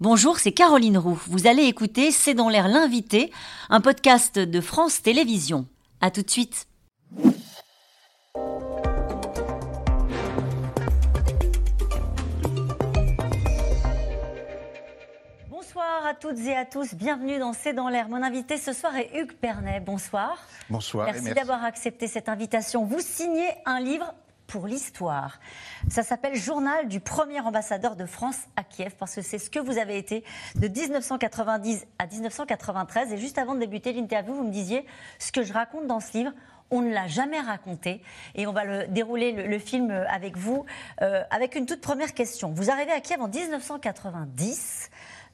Bonjour, c'est Caroline Roux. Vous allez écouter C'est dans l'air l'invité, un podcast de France Télévisions. A tout de suite. Bonsoir à toutes et à tous, bienvenue dans C'est dans l'air. Mon invité ce soir est Hugues Pernet. Bonsoir. Bonsoir. Merci, d'avoir accepté cette invitation. Vous signez un livre pour l'histoire. Ça s'appelle Journal du premier ambassadeur de France à Kiev, parce que c'est ce que vous avez été de 1990 à 1993. Et juste avant de débuter l'interview, vous me disiez, ce que je raconte dans ce livre, on ne l'a jamais raconté. Et on va le, dérouler le, film avec vous, euh, avec une toute première question. Vous arrivez à Kiev en 1990.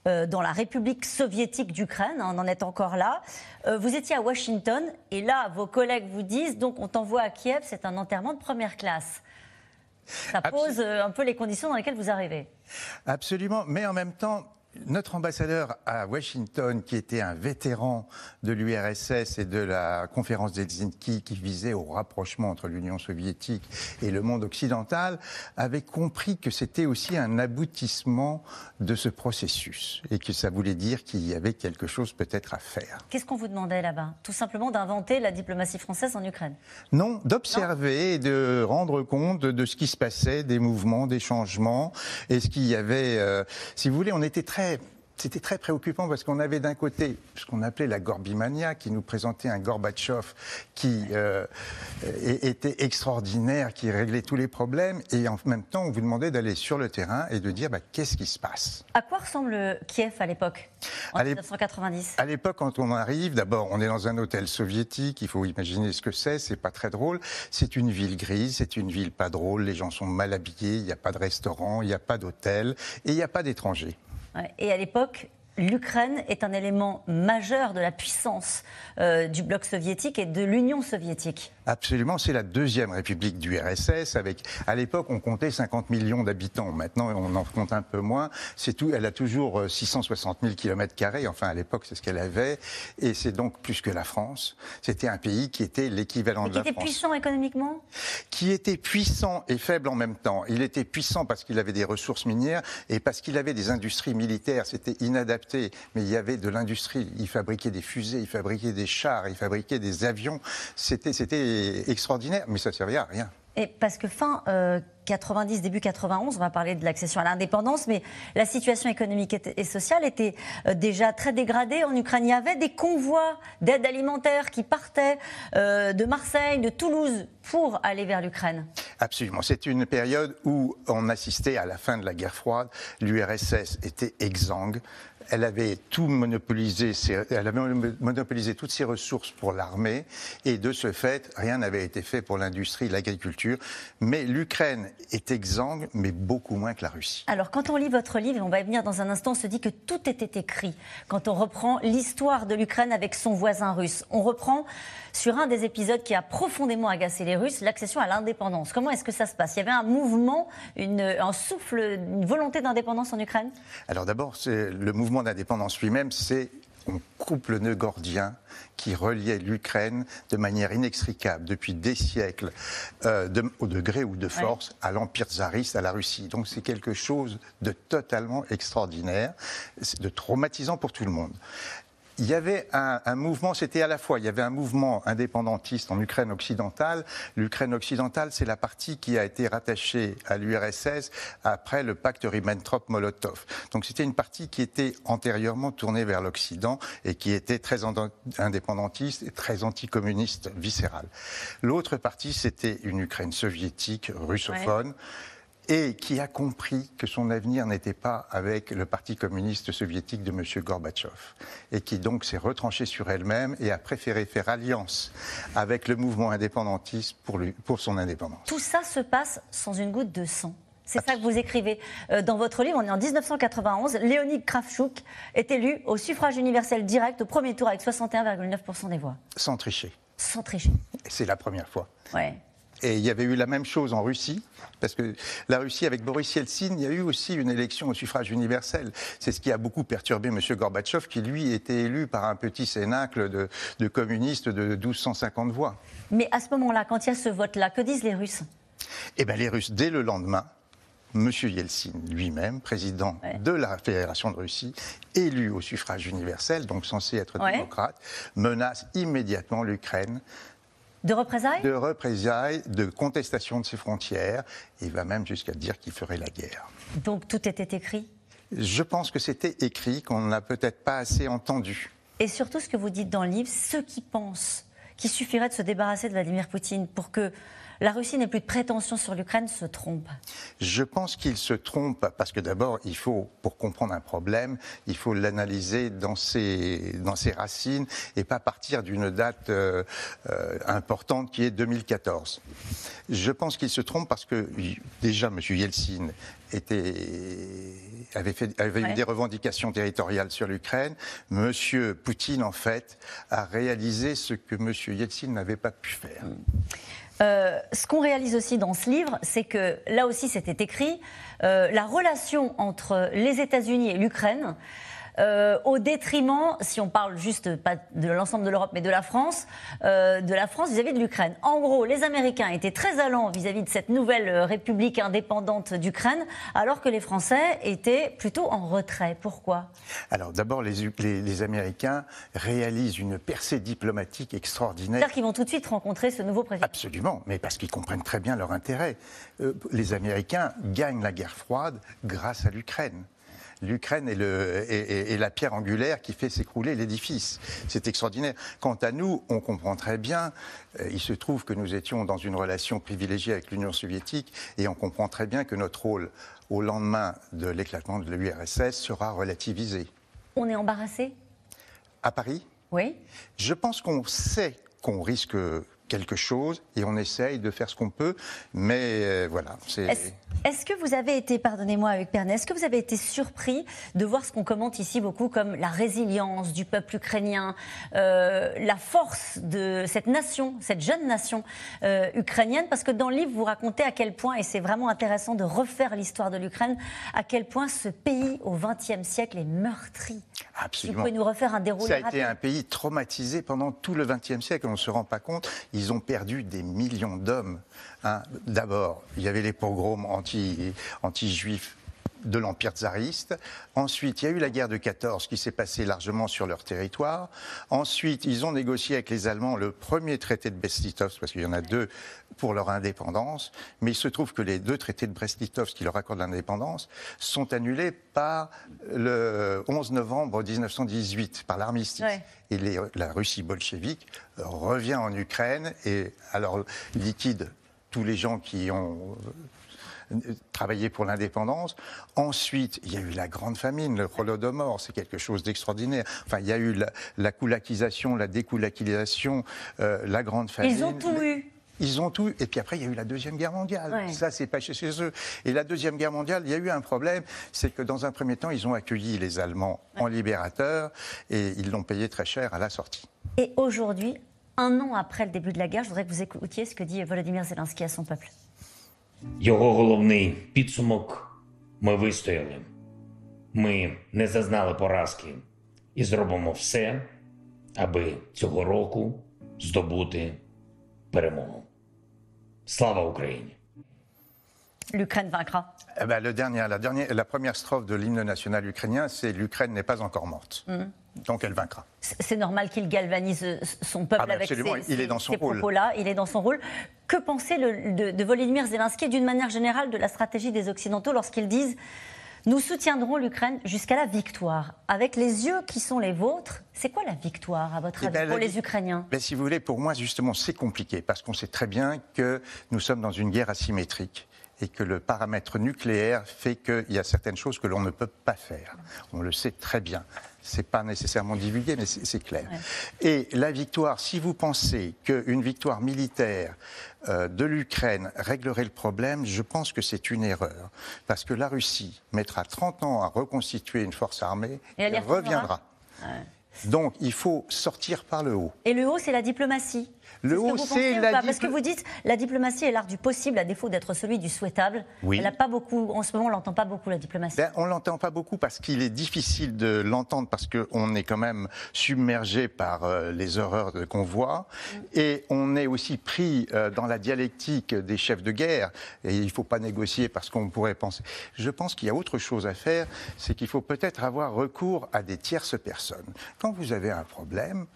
Euh, dans la République soviétique d'Ukraine, hein, on en est encore là. Euh, vous étiez à Washington et là, vos collègues vous disent donc on t'envoie à Kiev, c'est un enterrement de première classe. Ça pose euh, un peu les conditions dans lesquelles vous arrivez. Absolument, mais en même temps, notre ambassadeur à Washington, qui était un vétéran de l'URSS et de la conférence d'Helsinki qui visait au rapprochement entre l'Union soviétique et le monde occidental, avait compris que c'était aussi un aboutissement de ce processus et que ça voulait dire qu'il y avait quelque chose peut-être à faire. Qu'est-ce qu'on vous demandait là-bas? Tout simplement d'inventer la diplomatie française en Ukraine. Non, d'observer et de rendre compte de ce qui se passait, des mouvements, des changements, et ce qu'il y avait, euh, si vous voulez, on était très c'était très préoccupant parce qu'on avait d'un côté ce qu'on appelait la Gorbimania, qui nous présentait un Gorbatchev qui euh, était extraordinaire, qui réglait tous les problèmes, et en même temps, on vous demandait d'aller sur le terrain et de dire bah, qu'est-ce qui se passe? À quoi ressemble Kiev à l'époque, en 1990 À l'époque, quand on arrive, d'abord, on est dans un hôtel soviétique, il faut imaginer ce que c'est, c'est pas très drôle. C'est une ville grise, c'est une ville pas drôle, les gens sont mal habillés, il n'y a pas de restaurant, il n'y a pas d'hôtel, et il n'y a pas d'étrangers. Et à l'époque, l'Ukraine est un élément majeur de la puissance euh, du bloc soviétique et de l'Union soviétique. Absolument, c'est la deuxième république du RSS. Avec, à l'époque, on comptait 50 millions d'habitants. Maintenant, on en compte un peu moins. C'est tout. Elle a toujours 660 000 kilomètres carrés. Enfin, à l'époque, c'est ce qu'elle avait, et c'est donc plus que la France. C'était un pays qui était l'équivalent de la France. Qui était puissant économiquement? Qui était puissant et faible en même temps. Il était puissant parce qu'il avait des ressources minières et parce qu'il avait des industries militaires. C'était inadapté mais il y avait de l'industrie. Il fabriquait des fusées, il fabriquait des chars, il fabriquait des avions. C'était, c'était extraordinaire, mais ça servait à rien. Et parce que fin 90, euh, début 91, on va parler de l'accession à l'indépendance, mais la situation économique et sociale était euh, déjà très dégradée. En Ukraine, il y avait des convois d'aide alimentaire qui partaient euh, de Marseille, de Toulouse, pour aller vers l'Ukraine. Absolument. C'est une période où on assistait à la fin de la guerre froide. L'URSS était exsangue elle avait tout monopolisé, elle avait monopolisé toutes ses ressources pour l'armée, et de ce fait, rien n'avait été fait pour l'industrie, l'agriculture. Mais l'Ukraine est exsangue, mais beaucoup moins que la Russie. Alors, quand on lit votre livre, on va y venir dans un instant, on se dit que tout était écrit. Quand on reprend l'histoire de l'Ukraine avec son voisin russe, on reprend sur un des épisodes qui a profondément agacé les Russes, l'accession à l'indépendance. Comment est-ce que ça se passe? Il y avait un mouvement, une, un souffle, une volonté d'indépendance en Ukraine? Alors d'abord, le mouvement d'indépendance lui-même, c'est on coupe le nœud gordien qui reliait l'Ukraine de manière inextricable depuis des siècles, euh, au degré ou de force, à l'Empire tsariste, à la Russie. Donc c'est quelque chose de totalement extraordinaire, de traumatisant pour tout le monde il y avait un, mouvement, c'était à la fois, il y avait un mouvement indépendantiste en Ukraine occidentale. L'Ukraine occidentale, c'est la partie qui a été rattachée à l'URSS après le pacte Ribbentrop-Molotov. Donc c'était une partie qui était antérieurement tournée vers l'Occident et qui était très indépendantiste et très anticommuniste viscérale. L'autre partie, c'était une Ukraine soviétique, russophone et qui a compris que son avenir n'était pas avec le Parti communiste soviétique de M. Gorbatchev, et qui donc s'est retranchée sur elle-même et a préféré faire alliance avec le mouvement indépendantiste pour, lui, pour son indépendance. Tout ça se passe sans une goutte de sang. C'est ça que vous écrivez euh, dans votre livre. On est en 1991. Léonid Kravchuk est élu au suffrage universel direct au premier tour avec 61,9% des voix. Sans tricher. Sans tricher. C'est la première fois. Ouais. Et il y avait eu la même chose en Russie, parce que la Russie, avec Boris Yeltsin, il y a eu aussi une élection au suffrage universel. C'est ce qui a beaucoup perturbé M. Gorbatchev, qui lui était élu par un petit cénacle de, communistes de 1250 voix. Mais à ce moment-là, quand il y a ce vote-là, que disent les Russes? Eh bien, les Russes, dès le lendemain, M. Yeltsin lui-même, président de la Fédération de Russie, élu au suffrage universel, donc censé être démocrate, menace immédiatement l'Ukraine de représailles De représailles, de contestation de ses frontières. Il va même jusqu'à dire qu'il ferait la guerre. Donc tout était écrit Je pense que c'était écrit, qu'on n'a peut-être pas assez entendu. Et surtout, ce que vous dites dans le livre, ceux qui pensent qu'il suffirait de se débarrasser de Vladimir Poutine pour que la Russie n'ait plus de prétention sur l'Ukraine se trompe Je pense qu'il se trompe parce que d'abord, il faut, pour comprendre un problème, il faut l'analyser dans ses, dans ses racines et pas partir d'une date euh, euh, importante qui est 2014. Je pense qu'il se trompe parce que déjà, M. Yeltsin était, avait, fait, avait eu des revendications territoriales sur l'Ukraine. M. Poutine, en fait, a réalisé ce que M. Yeltsin n'avait pas pu faire. Euh, ce qu'on réalise aussi dans ce livre, c'est que là aussi c'était écrit, euh, la relation entre les États-Unis et l'Ukraine euh, au détriment, si on parle juste pas de l'ensemble de l'Europe, mais de la France, euh, de la France vis-à-vis de l'Ukraine. En gros, les Américains étaient très allants vis-à-vis de cette nouvelle euh, République indépendante d'Ukraine, alors que les Français étaient plutôt en retrait. Pourquoi? Alors d'abord, les, les, Américains réalisent une percée diplomatique extraordinaire. C'est-à-dire qu'ils vont tout de suite rencontrer ce nouveau président. Absolument, mais parce qu'ils comprennent très bien leur intérêt. les Américains gagnent la guerre froide grâce à l'Ukraine l'Ukraine est, la pierre angulaire qui fait s'écrouler l'édifice. C'est extraordinaire. Quant à nous, on comprend très bien, euh, il se trouve que nous étions dans une relation privilégiée avec l'Union soviétique et on comprend très bien que notre rôle au lendemain de l'éclatement de l'URSS sera relativisé. On est embarrassé? À Paris? Oui. Je pense qu'on sait qu'on risque quelque chose et on essaye de faire ce qu'on peut, mais euh, voilà. Est-ce que vous avez été, pardonnez-moi avec Pernet, est-ce que vous avez été surpris de voir ce qu'on commente ici beaucoup comme la résilience du peuple ukrainien, euh, la force de cette nation, cette jeune nation euh, ukrainienne? Parce que dans le livre, vous racontez à quel point, et c'est vraiment intéressant de refaire l'histoire de l'Ukraine, à quel point ce pays au XXe siècle est meurtri. Absolument. vous pouvez nous refaire un déroulé Ça a été un pays traumatisé pendant tout le XXe siècle, on ne se rend pas compte ils ont perdu des millions d'hommes. Hein. D'abord, il y avait les pogroms anti-juifs de l'Empire tsariste. Ensuite, il y a eu la guerre de 14 qui s'est passée largement sur leur territoire. Ensuite, ils ont négocié avec les Allemands le premier traité de Brest-Litovsk, parce qu'il y en a deux pour leur indépendance. Mais il se trouve que les deux traités de Brest-Litovsk qui leur accordent l'indépendance sont annulés par le 11 novembre 1918, par l'armistice. Et la Russie bolchevique revient en Ukraine et alors liquide tous les gens qui ont travaillé pour l'indépendance. Ensuite, il y a eu la grande famine, le Holodomor, c'est quelque chose d'extraordinaire. Enfin, il y a eu la, la koulakisation, la dékoulakisation, euh, la grande famine. Ils ont tout eu. Ils ont tout. Et puis après, il y a eu la Deuxième Guerre mondiale. Ça, c'est pas chez eux. Et la Deuxième Guerre mondiale, il y a eu un problème. C'est que dans un premier temps, ils ont accueilli les Allemands en libérateurs et ils l'ont payé très cher à la sortie. Et aujourd'hui, un an après le début de la guerre, je voudrais que vous écoutiez ce que dit Volodymyr Zelensky à son peuple. Його головний підсумок ми вистояли. Ми не зазнали поразки і зробимо все, аби цього року здобути перемогу. Слава Україні! L'Ukraine vaincra. Eh ben, le dernier, la, dernière, la première strophe de l'hymne national ukrainien, c'est L'Ukraine n'est pas encore morte. Mm. Donc elle vaincra. C'est normal qu'il galvanise son peuple ah ben avec absolument. ces, il est dans son propos-là. Il est dans son rôle. Que penser le, de, de Volodymyr Zelensky d'une manière générale de la stratégie des Occidentaux lorsqu'ils disent nous soutiendrons l'Ukraine jusqu'à la victoire. Avec les yeux qui sont les vôtres, c'est quoi la victoire, à votre eh avis, ben, pour les Ukrainiens? Ben, Si vous voulez, pour moi, justement, c'est compliqué, parce qu'on sait très bien que nous sommes dans une guerre asymétrique et que le paramètre nucléaire fait qu'il y a certaines choses que l'on ne peut pas faire. On le sait très bien. C'est pas nécessairement divulgué, mais c'est clair. Et la victoire, si vous pensez qu'une victoire militaire euh, de l'Ukraine réglerait le problème, je pense que c'est une erreur. Parce que la Russie mettra 30 ans à reconstituer une force armée et elle reviendra. Donc il faut sortir par le haut. Et le haut, c'est la diplomatie Le la Parce que vous dites la diplomatie est l'art du possible à défaut d'être celui du souhaitable. Oui. Elle a pas beaucoup, en ce moment, on l'entend pas beaucoup la diplomatie. Ben, on l'entend pas beaucoup parce qu'il est difficile de l'entendre parce qu'on est quand même submergé par euh, les horreurs qu'on voit et on est aussi pris euh, dans la dialectique des chefs de guerre et il faut pas négocier parce qu'on pourrait penser. Je pense qu'il y a autre chose à faire, c'est qu'il faut peut-être avoir recours à des tierces personnes. Quand vous avez un problème,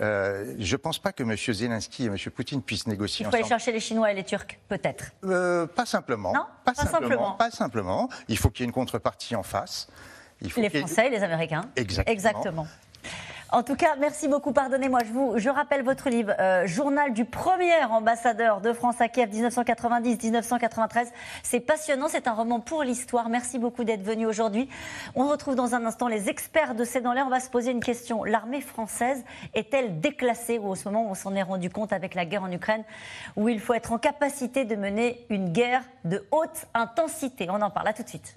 euh, je pense pas que M. Zelensky et M. Poutine puissent négocier Il faut aller chercher les Chinois et les Turcs, peut-être. Euh, pas simplement. Non, pas, pas simplement. Pas simplement. Il faut qu'il y ait une contrepartie en face. Il faut Les Français et les Américains. Exactement. Exactement. En tout cas, merci beaucoup. Pardonnez-moi, je vous, je rappelle votre livre, euh, Journal du premier ambassadeur de France à Kiev, 1990-1993. C'est passionnant, c'est un roman pour l'histoire. Merci beaucoup d'être venu aujourd'hui. On retrouve dans un instant les experts de C'est dans l'air. On va se poser une question. L'armée française est-elle déclassée ou au moment où on s'en est rendu compte avec la guerre en Ukraine, où il faut être en capacité de mener une guerre de haute intensité On en parle à tout de suite.